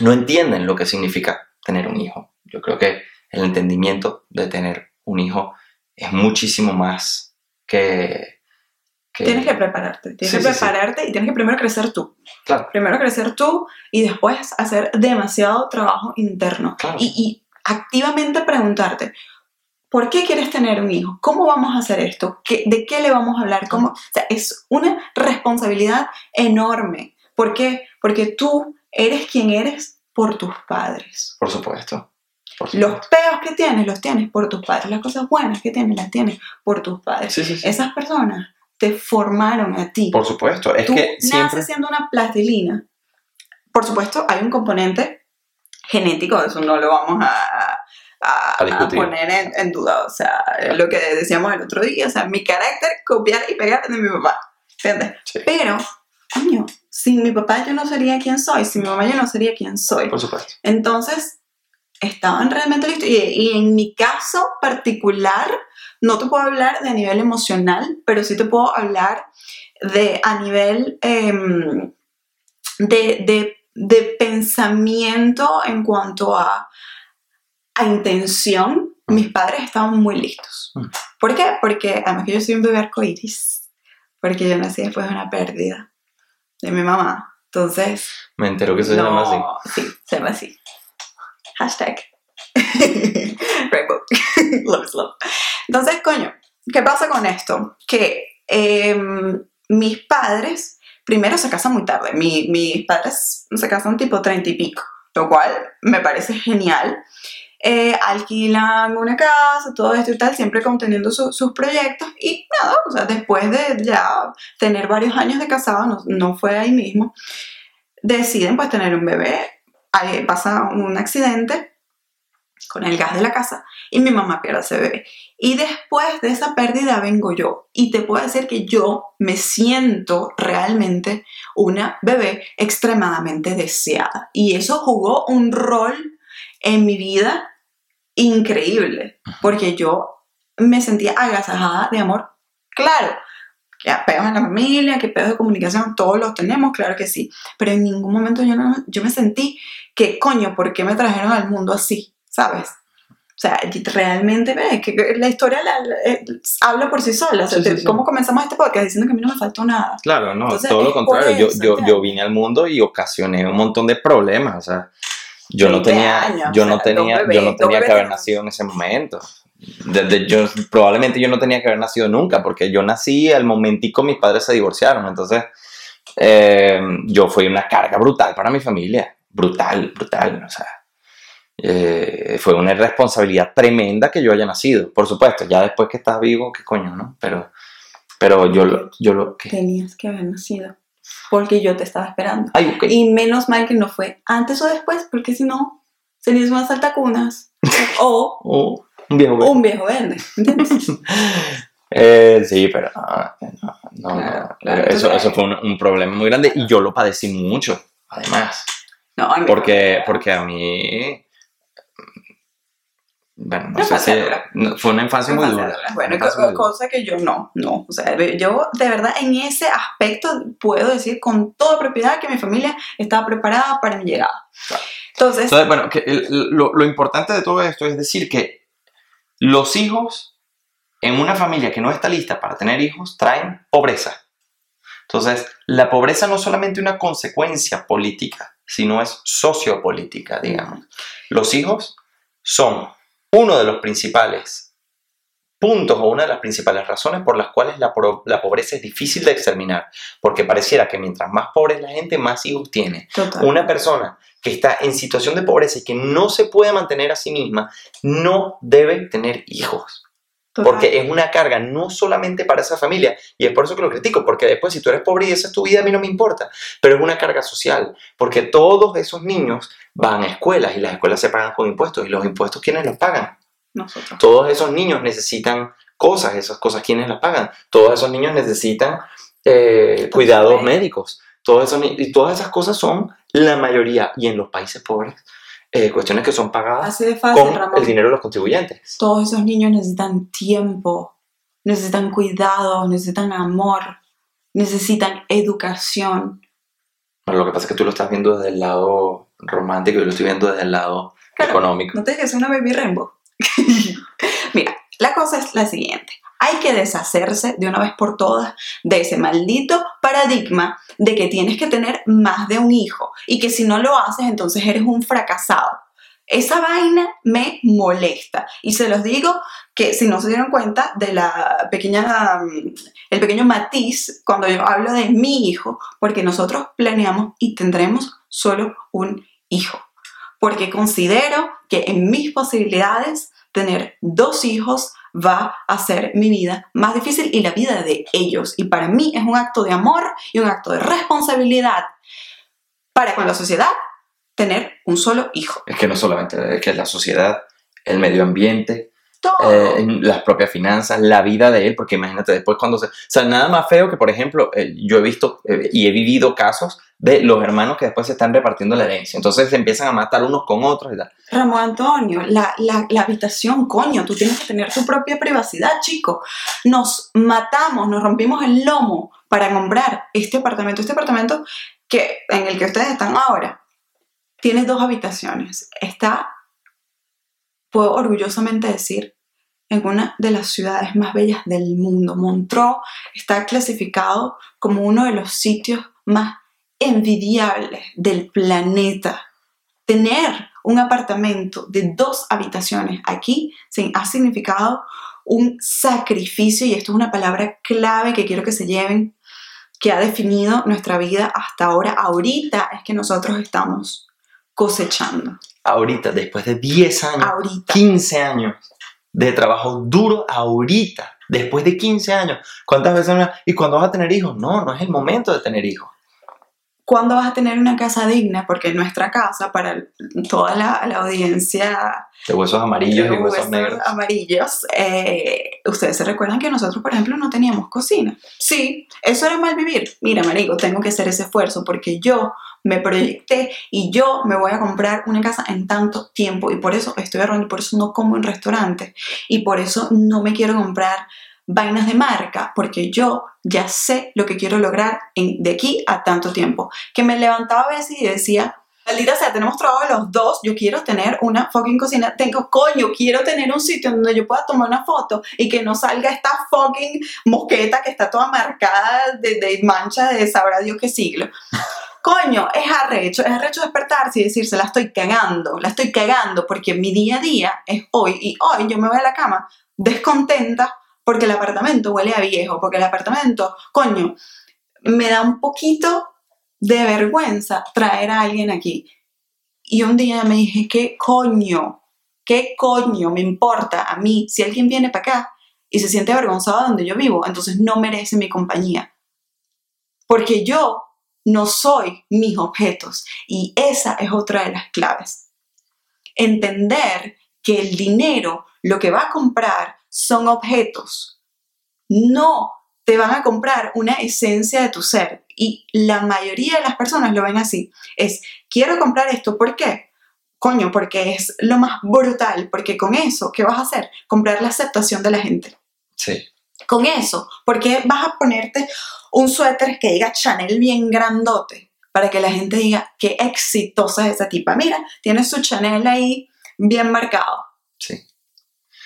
no entienden lo que significa tener un hijo. Yo creo que el entendimiento de tener un hijo es muchísimo más que... que- Tienes que prepararte, tienes Sí, que sí, sí. prepararte y tienes que primero crecer tú. Claro. Primero crecer tú y después hacer demasiado trabajo interno. Claro. Y, y activamente preguntarte, ¿por qué quieres tener un hijo? ¿Cómo vamos a hacer esto? ¿Qué- ¿De qué le vamos a hablar? ¿Cómo? O sea, es una responsabilidad enorme. ¿Por qué? Porque tú eres quien eres por tus padres. Por supuesto. Por supuesto. Los peos que tienes, los tienes por tus padres. Las cosas buenas que tienes, las tienes por tus padres. Sí, sí, sí. Esas personas te formaron a ti. Por supuesto. Es Tú que siempre... naces siendo una plastilina. Por supuesto, hay un componente genético, eso no lo vamos a, a- A a poner en, en duda. O sea, lo que decíamos el otro día, o sea, mi carácter, copiar y pegar de mi papá. ¿Entiendes? Sí, Pero, coño, sin mi papá yo no sería quien soy, sin mi mamá yo no sería quien soy. por supuesto. Entonces, estaban realmente listos. Y, y en mi caso particular, no te puedo hablar de a nivel emocional, pero sí te puedo hablar de a nivel em, de, de- de pensamiento en cuanto a, a intención. Mis padres estaban muy listos. Mm. ¿Por qué? Porque además que yo soy un bebé arcoíris, porque yo nací después de una pérdida de mi mamá. Entonces, Me entero que se llama así. Sí, se llama así. Hashtag. Rainbow. love is love. Entonces, coño, ¿qué pasa con esto? Que em, mis padres primero se casan muy tarde. Mi- mis padres se casan tipo treinta y pico, lo cual me parece genial. Eh, alquilan una casa, todo esto y tal, siempre conteniendo su- sus proyectos. Y nada, o sea, después de ya tener varios años de casado, no, no fue ahí mismo, deciden pues tener un bebé. Ahí pasa un accidente con el gas de la casa y mi mamá pierde ese bebé. Y después de esa pérdida vengo yo. Y te puedo decir que yo me siento realmente una bebé extremadamente deseada. Y eso jugó un rol en mi vida increíble. Porque yo me sentía agasajada de amor. Claro, que peos en la familia, que peos de comunicación, todos los tenemos, claro que sí. Pero en ningún momento yo, no, yo me sentí que, coño, ¿por qué me trajeron al mundo así? ¿Sabes? O sea, realmente ves que la historia la- la- eh, habla por sí sola. O sea, Sí, sí, sí. ¿Cómo comenzamos este podcast? Diciendo que a mí no me faltó nada. Claro, no, Entonces, todo lo contrario. Yo, eso, yo, ya. yo vine al mundo y ocasioné un montón de problemas. O sea, yo no 20 tenía, años, yo o no tenía, yo no tenía que haber nacido en ese momento. Desde yo, probablemente yo no tenía que haber nacido nunca, porque yo nací al momentico mis padres se divorciaron. Entonces, eh, yo fui una carga brutal para mi familia. Brutal, brutal. O sea, eh, fue una responsabilidad tremenda que yo haya nacido. Por supuesto, ya después que estás vivo, qué coño, ¿no? Pero, pero yo, lo- yo lo que... Tenías que haber nacido. Porque yo te estaba esperando. Ay. Y menos mal que no fue antes o después, porque si no, serías una saltacunas. o Oh, un viejo verde. un viejo verde. ¿Entiendes? Eh, sí, pero no, no, no, Claro, no. claro. Eso, eso fue un, un problema muy grande y yo lo padecí mucho, además. No, Porque, porque a mí. Bueno, no sé si. dura. no, fue una infancia muy dura. Bueno, infancia muy dura. cosa que yo no, no. O sea, yo de verdad en ese aspecto puedo decir con toda propiedad que mi familia estaba preparada para mi llegada. Claro. Entonces, Entonces, bueno, que el- lo, lo importante de todo esto es decir que los hijos en una familia que no está lista para tener hijos traen pobreza. Entonces, la pobreza no es solamente una consecuencia política, sino es sociopolítica, digamos. Los hijos son uno de los principales puntos o una de las principales razones por las cuales la, pobreza es difícil de exterminar, porque pareciera que mientras más pobre es la gente, más hijos tiene. total. Una persona que está en situación de pobreza y que no se puede mantener a sí misma, no debe tener hijos. Total. Porque es una carga no solamente para esa familia, y es por eso que lo critico, porque después si tú eres pobre y esa es tu vida, a mí no me importa, pero es una carga social, porque todos esos niños van a escuelas y las escuelas se pagan con impuestos, y los impuestos, ¿quiénes los pagan? Nosotros. Todos esos niños necesitan cosas, esas cosas, ¿quiénes las pagan? Todos esos niños necesitan eh, cuidados médicos, todos esos y todas esas cosas son la mayoría, y en los países pobres, eh, cuestiones que son pagadas fácil, con Ramón. el dinero de los contribuyentes. Todos esos niños necesitan tiempo, necesitan cuidado, necesitan amor, necesitan educación. Bueno, lo que pasa es que tú lo estás viendo desde el lado romántico y yo lo estoy viendo desde el lado Claro. económico. No te dejes una baby rainbow. Mira, la cosa es la siguiente. Hay que deshacerse de una vez por todas de ese maldito paradigma de que tienes que tener más de un hijo y que si no lo haces entonces eres un fracasado. Esa vaina me molesta y se los digo que si no se dieron cuenta de la pequeña, mm, el pequeño matiz cuando yo hablo de mi hijo, porque nosotros planeamos y tendremos solo un hijo porque considero que en mis posibilidades tener dos hijos va a hacer mi vida más difícil y la vida de ellos. Y para mí es un acto de amor y un acto de responsabilidad para con la sociedad tener un solo hijo. Es que no solamente es que la sociedad, el medio ambiente, Todo. eh, las propias finanzas, la vida de él, porque imagínate después cuando se... O sea, nada más feo que, por ejemplo, eh, yo he visto eh, y he vivido casos de los hermanos que después se están repartiendo la herencia. Entonces se empiezan a matar unos con otros y tal. Ramón Antonio, la, la, la habitación, coño, tú tienes que tener tu propia privacidad, chico. Nos matamos, nos rompimos el lomo para comprar este apartamento. Este apartamento que, en el que ustedes están ahora tiene dos habitaciones. Está, puedo orgullosamente decir, en una de las ciudades más bellas del mundo. Montreux está clasificado como uno de los sitios más envidiables del planeta. Tener un apartamento de dos habitaciones aquí ha significado un sacrificio, y esto es una palabra clave que quiero que se lleven. que ha definido nuestra vida hasta ahora. Ahorita es que nosotros estamos cosechando. Ahorita, después de 10 años, Ahorita. 15 años de trabajo duro, ahorita, después de 15 años. ¿Cuántas veces me ¿Y cuándo vas a tener hijos? No, no es el momento de tener hijos. ¿Cuándo vas a tener una casa digna? Porque nuestra casa, para toda la, la audiencia De huesos amarillos y de huesos huesos negros. amarillos, eh, ustedes se recuerdan que nosotros, por ejemplo, no teníamos cocina. Sí, eso era mal vivir. Mira, marico, tengo que hacer ese esfuerzo porque yo me proyecté y yo me voy a comprar una casa en tanto tiempo y por eso estoy ahorrando, y por eso no como en restaurantes y por eso no me quiero comprar vainas de marca porque yo ya sé lo que quiero lograr de aquí a tanto tiempo. Que me levantaba a veces y decía, maldita sea, tenemos trabajo los dos, yo quiero tener una fucking cocina, tengo, coño, quiero tener un sitio donde yo pueda tomar una foto y que no salga esta fucking mosqueta que está toda marcada de, de mancha de sabrá Dios qué siglo. Coño, es arrecho, es arrecho despertarse y decirse, la estoy cagando, la estoy cagando porque mi día a día es hoy y hoy yo me voy a la cama descontenta porque el apartamento huele a viejo, porque el apartamento, coño, me da un poquito de vergüenza traer a alguien aquí. Y un día me dije, ¿qué coño? ¿Qué coño me importa a mí si alguien viene para acá y se siente avergonzado donde yo vivo? Entonces no merece mi compañía. Porque yo no soy mis objetos. Y esa es otra de las claves. Entender que el dinero lo que va a comprar son objetos. No te van a comprar una esencia de tu ser. Y la mayoría de las personas lo ven así. Es, quiero comprar esto, ¿por qué? Coño, porque es lo más brutal, porque con eso, ¿qué vas a hacer? Comprar la aceptación de la gente. Sí. Con eso, porque vas a ponerte un suéter que diga Chanel bien grandote, para que la gente diga, qué exitosa es esa tipa. Mira, tiene su Chanel ahí bien marcado. Sí.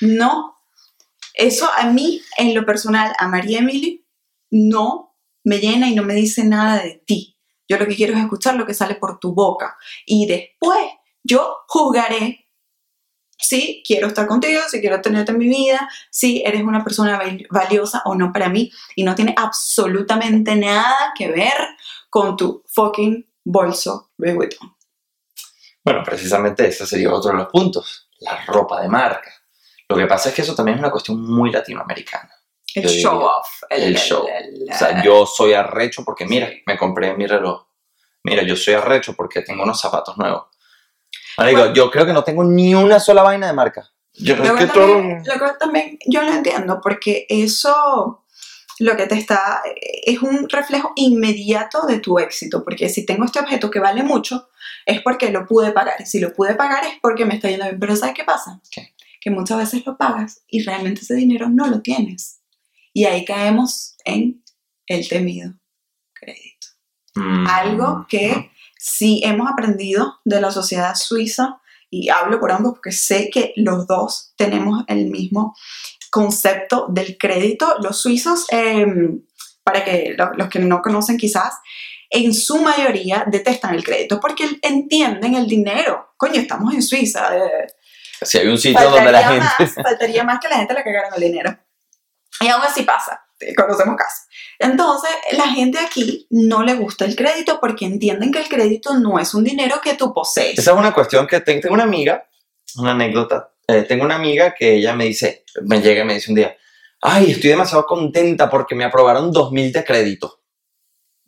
No, eso a mí, en lo personal, a María Emily, no me llena y no me dice nada de ti. Yo lo que quiero es escuchar lo que sale por tu boca. Y después yo jugaré si quiero estar contigo, si quiero tenerte en mi vida, si eres una persona val- valiosa o no para mí. Y no tiene absolutamente nada que ver con tu fucking bolso Louis Vuitton. Bueno, precisamente ese sería otro de los puntos. La ropa de marca. Lo que pasa es que eso también es una cuestión muy latinoamericana. El Yo diría, show off. el show. el- O sea, yo soy arrecho porque, mira, me compré mi reloj. Mira, yo soy arrecho porque tengo unos zapatos nuevos. Marico, Bueno. yo creo que no tengo ni una sola vaina de marca. Yo Lo creo que, que todo... lo que también yo lo entiendo, porque eso lo que te está es un reflejo inmediato de tu éxito, porque si tengo este objeto que vale mucho, es porque lo pude pagar, y si lo pude pagar es porque me está yendo bien, pero ¿sabes qué pasa? ¿Qué? Que muchas veces lo pagas y realmente ese dinero no lo tienes. Y ahí caemos en el temido crédito. Mm. Algo que sí hemos aprendido de la sociedad suiza, y hablo por ambos porque sé que los dos tenemos el mismo concepto del crédito. Los suizos, eh, para que lo- los que no conocen quizás, en su mayoría detestan el crédito porque entienden el dinero. Coño, estamos en Suiza. eh, Si hay un sitio donde la gente... más, faltaría más que la gente le cagaran el dinero. Y aún así pasa, conocemos casos. Entonces, la gente aquí no le gusta el crédito porque entienden que el crédito no es un dinero que tú posees. Esa es una cuestión que te- tengo una amiga, una anécdota. eh, tengo una amiga que ella me dice, me llega y me dice un día, ay, estoy demasiado contenta porque me aprobaron 2.000 de crédito.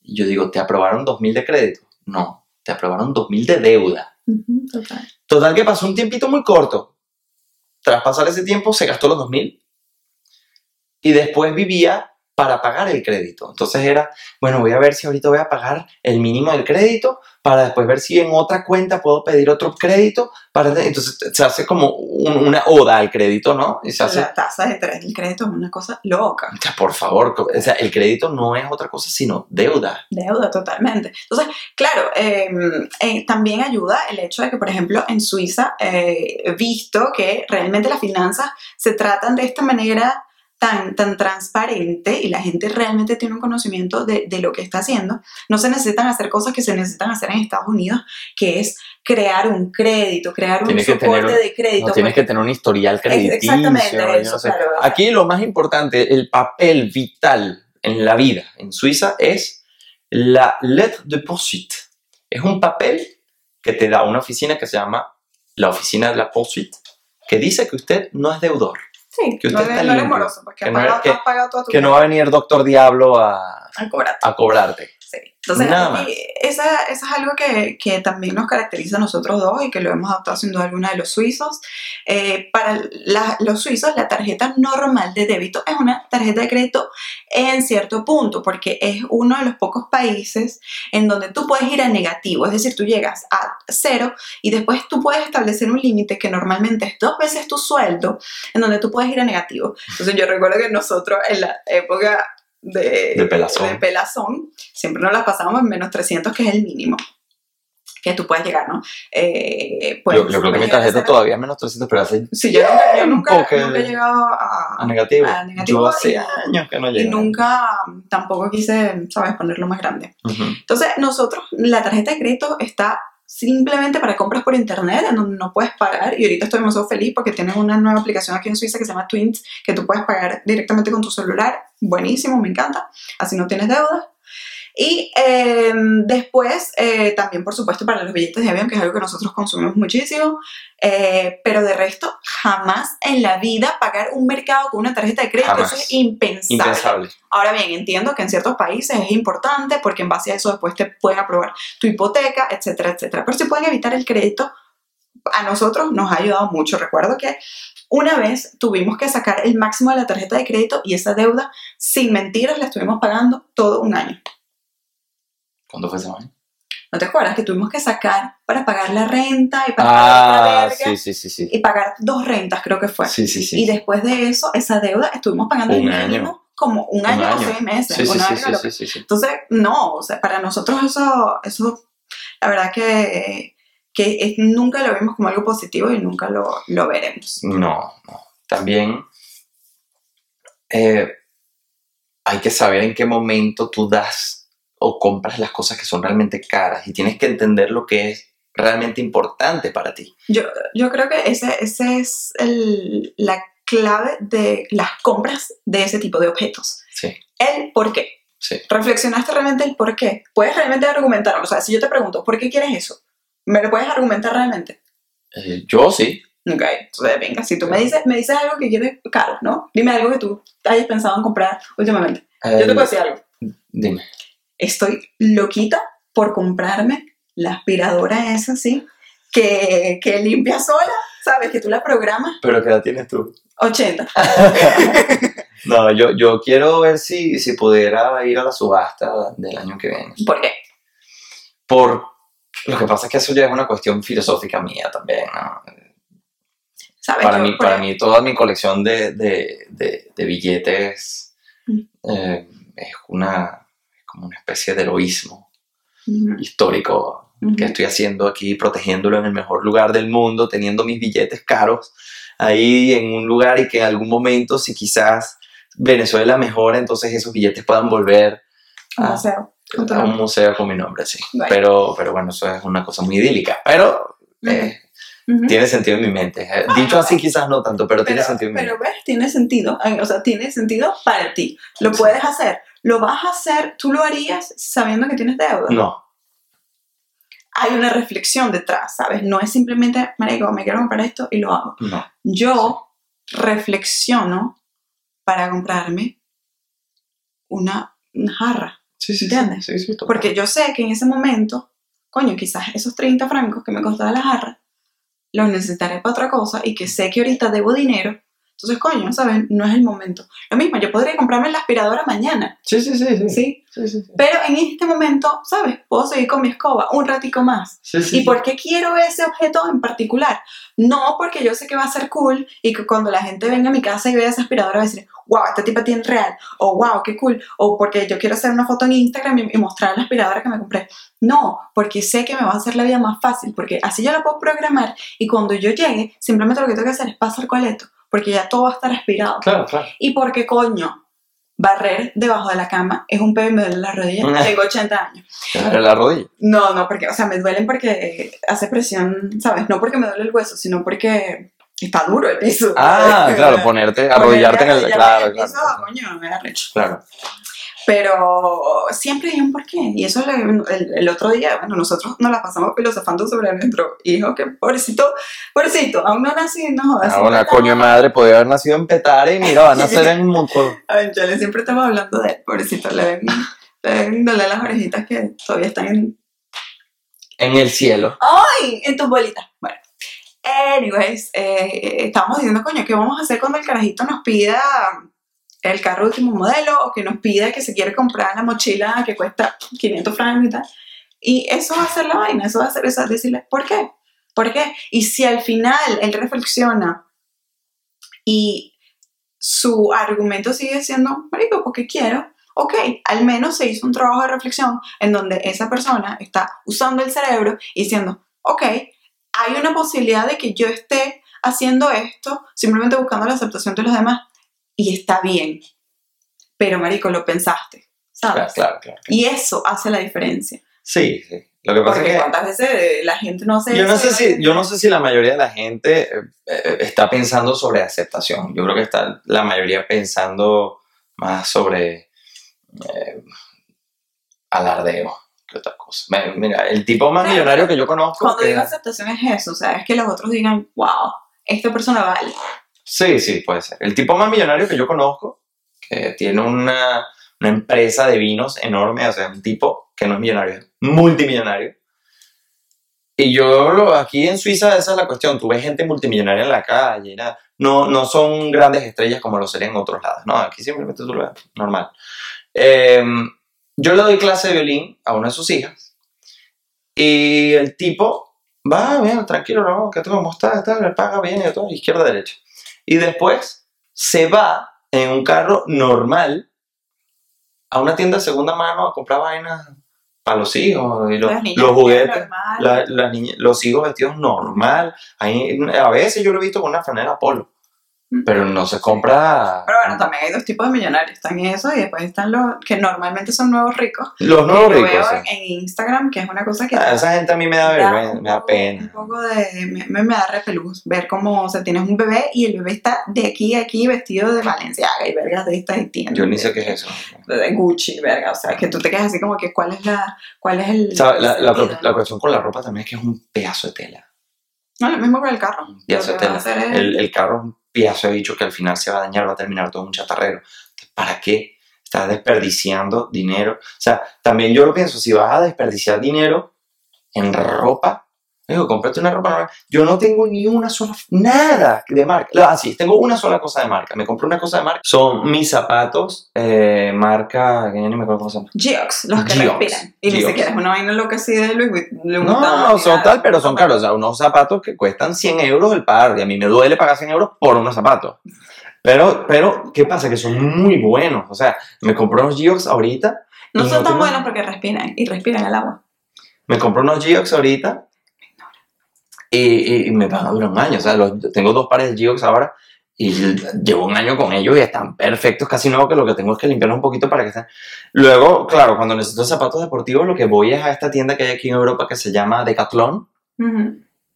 Y yo digo, ¿te aprobaron 2.000 de crédito? No, te aprobaron 2.000 de deuda. Ujú, total. Total que pasó un tiempito muy corto. Tras pasar ese tiempo se gastó los 2.000 y después vivía para pagar el crédito. Entonces era, bueno, voy a ver si ahorita voy a pagar el mínimo del crédito para después ver si en otra cuenta puedo pedir otro crédito. Para... Entonces se hace como un- una oda al crédito, ¿no? Y se hace, La tasa de del crédito es una cosa loca. O sea, por favor, o sea, el crédito no es otra cosa sino deuda. Deuda, totalmente. Entonces, claro, eh, eh, también ayuda el hecho de que, por ejemplo, en Suiza, eh, visto que realmente las finanzas se tratan de esta manera tan, tan transparente y la gente realmente tiene un conocimiento de, de lo que está haciendo. No se necesitan hacer cosas que se necesitan hacer en Estados Unidos, que es crear un crédito, crear un Tienes que soporte tener un- de crédito. No tienes porque- que tener un historial crediticio. Exactamente, eso, no sé. claro. Aquí lo más importante, el papel vital en la vida en Suiza es la lettre de poursuite. Es un papel que te da una oficina que se llama la oficina de la poursuite, que dice que usted no es deudor, Sí, Que no, usted eres- está no eres limpio. moroso, porque Que has, no pagado, eres- que- has pagado toda tu que no va a venir doctor Diablo a, a cobrarte. Sí. Entonces, aquí, esa, esa es algo que, que también nos caracteriza a nosotros dos y que lo hemos adoptado sin duda alguna de los suizos. Eh, para la- los suizos, la tarjeta normal de débito es una tarjeta de crédito en cierto punto, porque es uno de los pocos países en donde tú puedes ir a negativo, es decir, tú llegas a cero y después tú puedes establecer un límite que normalmente es dos veces tu sueldo, en donde tú puedes ir a negativo. Entonces yo recuerdo que nosotros en la época de, De pelazón. de pelazón, siempre nos las pasábamos en menos 300, que es el mínimo que tú puedes llegar, ¿no? Eh, pues, yo, yo creo que mi tarjeta todavía es menos 300, pero hace Sí, yo nunca, yo nunca, que- nunca he llegado a, a negativo. a negativo yo hace y- años que no y llego. nunca tampoco quise, ¿sabes?, ponerlo más grande. Entonces, nosotros, la tarjeta de crédito está simplemente para compras por internet, en donde no puedes pagar. Y ahorita estoy demasiado feliz porque tienen una nueva aplicación aquí en Suiza que se llama Twins, que tú puedes pagar directamente con tu celular. Buenísimo, me encanta. Así no tienes deudas. Y eh, después, eh, también, por supuesto, para los billetes de avión, que es algo que nosotros consumimos muchísimo. Eh, pero de resto, jamás en la vida pagar un mercado con una tarjeta de crédito. Jamás. Eso es impensable. Impensable. Ahora bien, entiendo que en ciertos países es importante porque en base a eso después te pueden aprobar tu hipoteca, etcétera, etcétera. Pero si pueden evitar el crédito, a nosotros nos ha ayudado mucho. Recuerdo que una vez tuvimos que sacar el máximo de la tarjeta de crédito y esa deuda, sin mentiras, la estuvimos pagando todo un año. ¿Cuándo fue ese año? ¿No te acuerdas que tuvimos que sacar para pagar la renta y para pagar otra Ah, verga? sí, sí, sí, sí. Y pagar dos rentas, creo que fue. Sí, sí, sí. Y después de eso, esa deuda estuvimos pagando Un año. como un Un año, o seis meses. Sí, una sí, verga. Entonces, no, o sea, para nosotros eso, eso la verdad que, que es- nunca lo vimos como algo positivo y nunca lo, lo veremos. No, no. También eh, hay que saber en qué momento tú das o compras las cosas que son realmente caras y tienes que entender lo que es realmente importante para ti. Yo, yo creo que ese, ese es el- la clave de las compras de ese tipo de objetos. Sí, El por qué. sí. ¿Reflexionaste realmente el por qué? ¿Puedes realmente argumentar? O sea, si yo te pregunto, ¿por qué quieres eso? ¿Me lo puedes argumentar realmente? Eh, yo sí. Ok, entonces venga, si tú me dices, me dices algo que quieres caro, ¿no? Dime algo que tú hayas pensado en comprar últimamente. Yo te puedo decir algo. dime. Estoy loquita por comprarme la aspiradora esa, ¿sí? Que, que limpia sola, ¿sabes? Que tú la programas ¿Pero qué edad tienes tú? 80. No, yo, yo quiero ver si, si pudiera ir a la subasta del año que viene. ¿Por qué? Por, lo que pasa es que eso ya es una cuestión filosófica mía también, ¿no? ¿Sabes? Para Yo, mí, para mí toda mi colección de, de, de, de billetes Mm. eh, es una como una especie de heroísmo Ujú, histórico ujú. que estoy haciendo aquí, protegiéndolo en el mejor lugar del mundo, teniendo mis billetes caros ahí en un lugar y que en algún momento, si quizás Venezuela mejora, entonces esos billetes puedan volver a, museo. a un museo con mi nombre, sí. Pero, pero bueno, eso es una cosa muy idílica. Pero eh, Ujú. tiene sentido en mi mente. Eh, Dicho así quizás no tanto, pero, tiene sentido en mi pero mente. ves, tiene sentido. eh, O sea, tiene sentido para ti. Lo Sí. puedes hacer. Lo vas a hacer, tú lo harías sabiendo que tienes deuda. No, Hay una reflexión detrás, ¿sabes? No es simplemente, marico, me quiero comprar esto y lo hago. no. Yo reflexiono para comprarme una, una jarra. Sí, sí, ¿Entiendes? sí, sí. Porque yo sé que en ese momento, coño, quizás esos 30 francos que me costaba la jarra, los necesitaré para otra cosa y que sé que ahorita debo dinero. Entonces, coño, ¿sabes? No es el momento. Lo mismo, yo podría comprarme la aspiradora mañana, Sí, sí, sí, sí. ¿sí? Sí, sí. Pero en este momento, ¿sabes? Puedo seguir con mi escoba un ratico más. Sí, sí, ¿Y por qué quiero ese objeto en particular? No porque yo sé que va a ser cool y que cuando la gente venga a mi casa y vea esa aspiradora va a decir, wow, esta tipa tiene real, o wow, qué cool, o porque yo quiero hacer una foto en Instagram y, y mostrar la aspiradora que me compré. No, porque sé que me va a hacer la vida más fácil, porque así yo la puedo programar y cuando yo llegue, simplemente lo que tengo que hacer es pasar coleto, porque ya todo va a estar aspirado. Claro, claro. Y porque coño, barrer debajo de la cama es un pedo y me duele la rodilla. Tengo 80 años. Claro, la rodilla. No, no, porque, o sea, me duelen porque hace presión, ¿sabes? No porque me duele el hueso, sino porque está duro el piso. Ah, claro, ponerte, arrodillarte en el. Ponerte Claro, en claro. piso, coño, me da recho. Claro. Pero siempre hay un porqué. Y eso le- el, el otro día, bueno, nosotros nos la pasamos filosofando sobre nuestro hijo, que pobrecito, pobrecito, aún no nacido, no jodas, Ah, una coño madre, podía haber nacido en Petare y mira, van a nacer en Montoro. A ver, Chale, siempre estamos hablando de él, pobrecito, le ven, le ven doler las orejitas que todavía están en... En el cielo. ¡Ay! En tus bolitas. Bueno, anyways, eh, estábamos diciendo, coño, ¿qué vamos a hacer cuando el carajito nos pida el carro último modelo o que nos pida que se quiere comprar la mochila que cuesta 500 francos y tal? Y eso va a ser la vaina, eso va a ser eso, decirle, ¿por qué? ¿Por qué? Y si al final él reflexiona y su argumento sigue siendo, marico, porque quiero, ok, al menos se hizo un trabajo de reflexión en donde esa persona está usando el cerebro y diciendo, ok, hay una posibilidad de que yo esté haciendo esto simplemente buscando la aceptación de los demás y está bien, pero marico, lo pensaste, Claro, ¿sabes? claro, claro. Y eso hace la diferencia. Sí, sí. Lo que pasa Porque es que cuántas veces eh, la gente no se... yo no sé si, yo no sé si la mayoría de la gente eh, eh, está pensando sobre aceptación. Yo creo que está la mayoría pensando más sobre eh, alardeo que otra cosa. Mira, el tipo más Claro. millonario que yo conozco. Cuando que- digo aceptación es eso, o sea, es que los otros digan, wow, esta persona vale. Sí, sí, puede ser. El tipo más millonario que yo conozco, que tiene una, una empresa de vinos enorme, o sea, un tipo que no es millonario, es multimillonario. Y yo lo- aquí en Suiza esa es la cuestión, tú ves gente multimillonaria en la calle, nada. No, no son grandes estrellas como lo serían en otros lados, no, aquí simplemente tú lo ves, normal. Eh, yo le doy clase de violín a una de sus hijas y el tipo va, bien, tranquilo, no, que tú cómo estás, está, le paga bien y todo, izquierda, derecha. Y después se va en un carro normal a una tienda de segunda mano a comprar vainas para los hijos y los, juguetes. la- las niñas- los hijos vestidos normal. Ahí, a veces yo lo he visto con una franela polo, pero no se compra. Pero bueno, también hay dos tipos de millonarios. Están esos y después están los que normalmente son nuevos ricos. Los nuevos ricos. veo sí. en Instagram, que es una cosa que... Ah, esa gente a mí me da vergüenza, me da pena. Un poco de... Me, me- da repelús ver cómo, o sea, tienes un bebé y el bebé está de aquí a aquí vestido de Valenciaga y vergas de estas y tiendas. Yo ni sé qué es eso. De Gucci, verga. O sea, que tú te quedas así como que cuál es la... Cuál es el... La, la- la cuestión con la ropa también es que es un pedazo de tela. No, lo mismo con el carro. Un pedazo de Lo que va a tela. El, el carro pedazo de bicho que al final se va a dañar, va a terminar todo un chatarrero. ¿Para qué? Estás desperdiciando dinero. O sea, también yo lo pienso, si vas a desperdiciar dinero en ropa, digo, cómprate una ropa normal. Yo no tengo ni una sola, nada de marca. Ah, sí, tengo una sola cosa de marca. Me compré una cosa de marca. Son mis zapatos, eh, marca, que ya ni me acuerdo cómo se llama. Geox, los que Geox, respiran. Y ni Geox. siquiera es una vaina loca así de Louis Vuitton. No, no, son tal, pero son caros. O sea, unos zapatos que cuestan 100 euros el par. Y a mí me duele pagar 100 euros por unos zapatos. Pero, pero, ¿qué pasa? Que son muy buenos. O sea, me compré unos Geox ahorita. No son tan tengo- buenos porque respiran y respiran el agua. Me compré unos Geox ahorita. Y, me van a durar un año. O sea, los- tengo dos pares de Geox ahora. Y llevo un año con ellos y están perfectos, casi nuevos, que lo que tengo es que limpiarlos un poquito para que estén. Luego, claro, cuando necesito zapatos deportivos, lo que voy es a esta tienda que hay aquí en Europa que se llama Decathlon.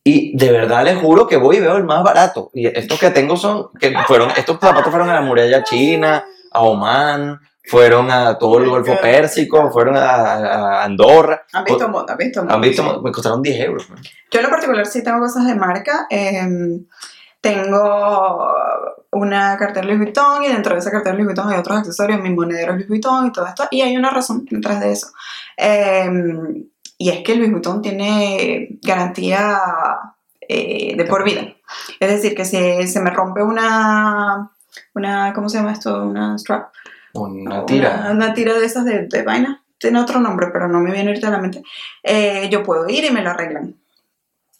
Y de verdad les juro que voy y veo el más barato. Y estos que tengo son, que fueron, estos zapatos fueron a la muralla china, a Oman, fueron a todo el Golfo Pérsico, fueron a, a Andorra. Han visto un montón, han visto un montón. Han visto, me costaron 10 euros. man. Yo en lo particular sí tengo cosas de marca. em, tengo una cartera Louis Vuitton y dentro de esa cartera Louis Vuitton hay otros accesorios, mis monederos Louis Vuitton y todo esto. Y hay una razón detrás de eso. Em, y es que Louis Vuitton tiene garantía eh, de por vida. Es decir, que si se me rompe una, una, ¿cómo se llama esto? Una strap. Una tira. Una, una tira de esas de, de vaina. Tiene otro nombre, pero no me viene ahorita a la mente. Eh, yo puedo ir y me lo arreglan.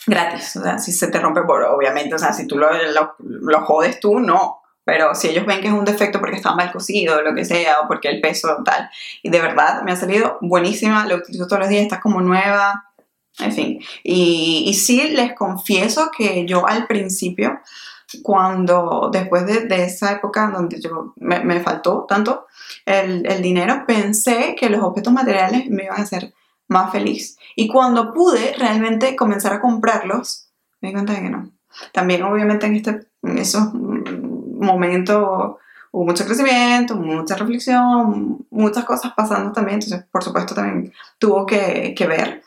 Gratis. O sea, si se te rompe, por, obviamente, o sea, si tú lo, lo, lo jodes tú, no. Pero si ellos ven que es un defecto porque está mal cosido o lo que sea, o porque el peso tal. Y de verdad me ha salido buenísima, lo utilizo todos los días, está como nueva. En fin. Y, y sí les confieso que yo al principio, cuando después de, de esa época donde yo me, me faltó tanto el, el dinero, pensé que los objetos materiales me iban a hacer más feliz. Y cuando pude realmente comenzar a comprarlos, me di cuenta de que no. También obviamente en, este, en esos momentos hubo mucho crecimiento, mucha reflexión, muchas cosas pasando también, entonces por supuesto también tuvo que, que ver.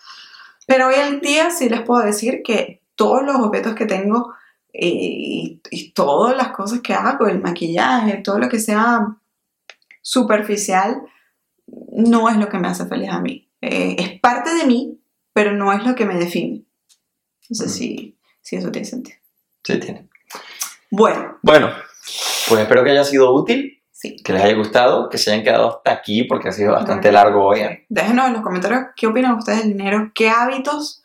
Pero hoy en día sí les puedo decir que todos los objetos que tengo y, y todas las cosas que hago, el maquillaje, todo lo que sea superficial, no es lo que me hace feliz a mí. Eh, es parte de mí, pero no es lo que me define. No sé si, si eso tiene sentido. Sí, tiene. Bueno, Bueno, pues espero que haya sido útil, sí. que les haya gustado, que se hayan quedado hasta aquí porque ha sido bastante Bueno. largo hoy. Déjenos en los comentarios qué opinan ustedes del dinero, qué hábitos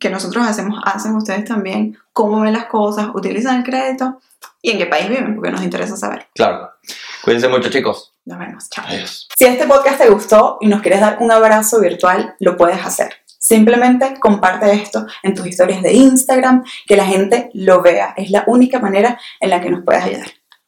que nosotros hacemos hacen ustedes también, cómo ven las cosas, utilizan el crédito y en qué país viven, porque nos interesa saber. Claro. Cuídense mucho, chicos. Nos vemos, chao. Adiós. Si este podcast te gustó y nos quieres dar un abrazo virtual, lo puedes hacer. Simplemente comparte esto en tus historias de Instagram, que la gente lo vea. Es la única manera en la que nos puedes ayudar.